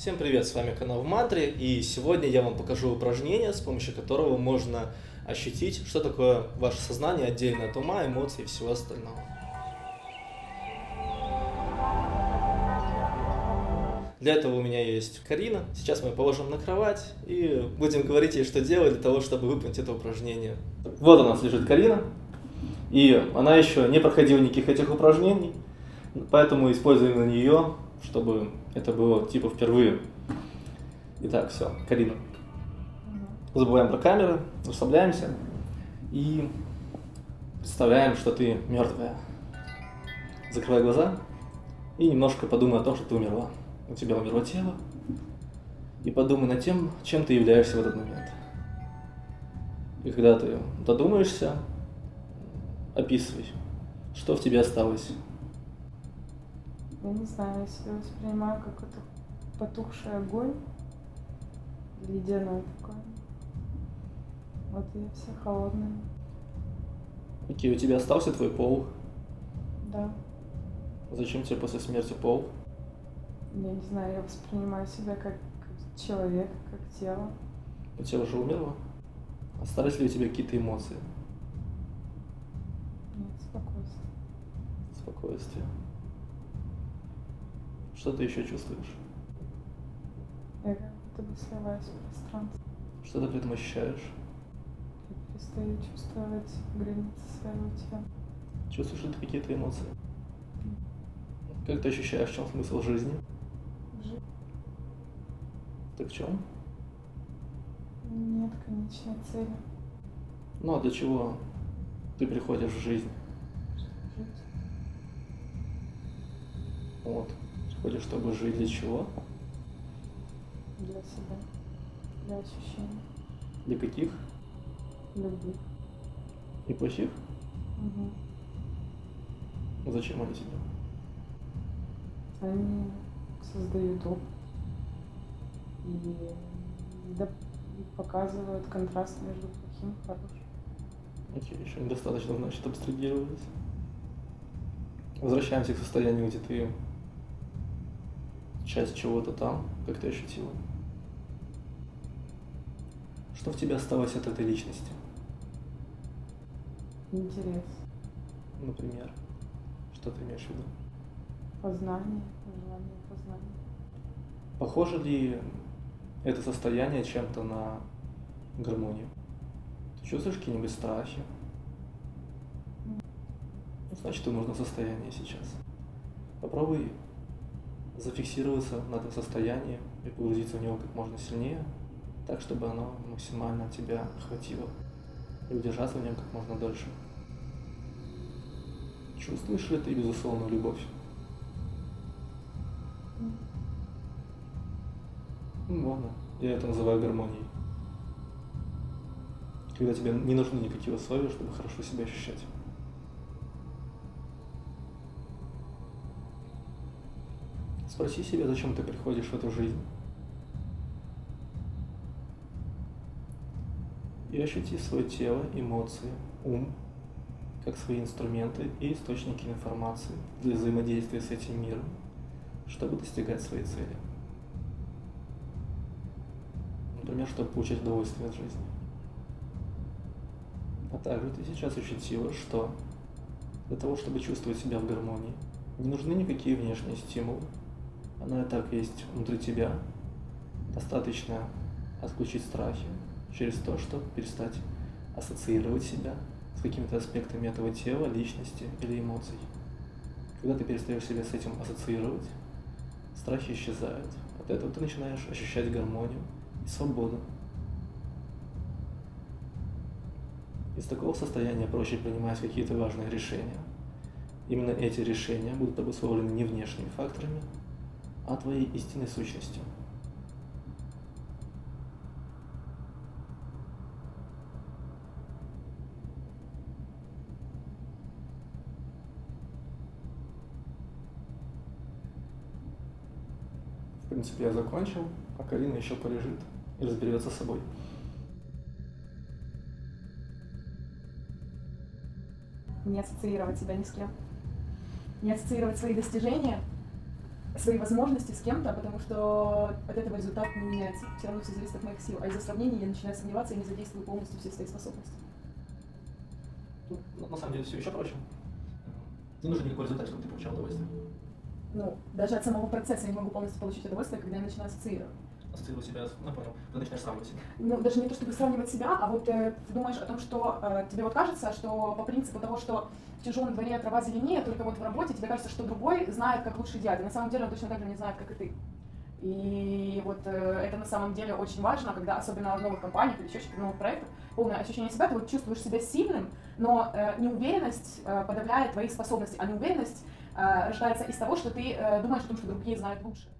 Всем привет, с вами канал в Мантре, и сегодня я вам покажу упражнение, с помощью которого можно ощутить, что такое ваше сознание отдельно от ума, эмоций и всего остального. Для этого у меня есть Карина. Сейчас мы ее положим на кровать и будем говорить ей, что делать для того, чтобы выполнить это упражнение. Вот у нас лежит Карина, и она еще не проходила никаких этих упражнений, поэтому используем на нее, чтобы это было типа впервые. Итак, все, Карина. Забываем про камеры, расслабляемся и представляем, что ты мертвая. Закрывай глаза и немножко подумай о том, что ты умерла у тебя умерло тело, и подумай над тем, чем ты являешься в этот момент. И когда ты додумаешься, описывай, что в тебе осталось. Я не знаю, я себя воспринимаю как это потухший огонь, ледяной такой. Вот я вся холодная. Окей, у тебя остался твой пол? Да. Зачем тебе после смерти пол? Я не знаю, я воспринимаю себя как, как человек, как тело. У тебя уже умерло? Остались ли у тебя какие-то эмоции? Нет, спокойствие. Спокойствие. Что ты еще чувствуешь? Я как будто бы сливаюсь в пространство. Что ты при этом ощущаешь? Я перестаю чувствовать границы своего тела. Чувствуешь ли ты какие-то эмоции? Как ты ощущаешь, в чем смысл жизни? Жить Так в чем? нет конечной цели. Ну а для чего ты приходишь в жизнь? Жить. Вот. Приходишь, чтобы жить для чего? для себя, для ощущений, Для каких? любви. И плохих? Мгм. Зачем они тебе? Они создают опыт и да- показывают контраст между плохим и хорошим. Окей, еще недостаточно, значит, абстрагировались. Возвращаемся к состоянию, где ты часть чего-то там, как ты ощутила. Что в тебе осталось от этой личности? Интерес, Например, что ты имеешь в виду? познание, желание познания. Похоже ли это состояние чем-то на гармонию? Ты чувствуешь какие-нибудь страхи? Значит, ты в нужном состоянии сейчас. Попробуй зафиксироваться на этом состоянии и погрузиться в него как можно сильнее, так, чтобы оно максимально тебя охватило и удержаться в нем как можно дольше. Чувствуешь ли ты безусловную любовь? Ну, ладно, я это называю гармонией. Когда тебе не нужны никакие условия, чтобы хорошо себя ощущать. Спроси себя, зачем ты приходишь в эту жизнь. И ощути свое тело, эмоции, ум, как свои инструменты и источники информации для взаимодействия с этим миром, чтобы достигать своей цели. Например, чтобы получать удовольствие от жизни. А также ты сейчас ощутила, что для того, чтобы чувствовать себя в гармонии, не нужны никакие внешние стимулы. Оно и так есть внутри тебя. Достаточно отключить страхи через то, чтобы перестать ассоциировать себя с какими-то аспектами этого тела, личности или эмоций. Когда ты перестаешь себя с этим ассоциировать, страхи исчезают. От этого ты начинаешь ощущать гармонию и свободу. Из такого состояния проще принимать какие-то важные решения. Именно эти решения будут обусловлены не внешними факторами, а твоей истинной сущностью. В принципе, я закончил, а Карина еще полежит и разберется с собой. не ассоциировать себя ни с кем. Не ассоциировать свои достижения свои возможности с кем-то, потому что от этого результат не меняется. Все равно все зависит от моих сил. А из-за сравнения я начинаю сомневаться и не задействую полностью все свои способности. Ну, на самом деле все еще проще. Не нужен никакой результат, чтобы ты получал удовольствие. Ну, даже от самого процесса я не могу полностью получить удовольствие, когда я начинаю ассоциировать. Ассоциировать себя, с- ну понял, ты начинаешь сравнивать себя. Ну, даже не то, чтобы сравнивать себя, а вот э, ты думаешь о том, что э, тебе вот кажется, что по принципу того, что в чужом дворе трава зеленее, только вот в работе тебе кажется, что другой знает, как лучше делать. И на самом деле он точно так же не знает, как и ты. И вот э, это на самом деле очень важно, когда особенно в новых компаниях или еще что-то новых проектах, полное ощущение себя, ты вот чувствуешь себя сильным, но э, неуверенность э, подавляет твои способности, а неуверенность э, рождается из того, что ты э, думаешь о том, что другие знают лучше.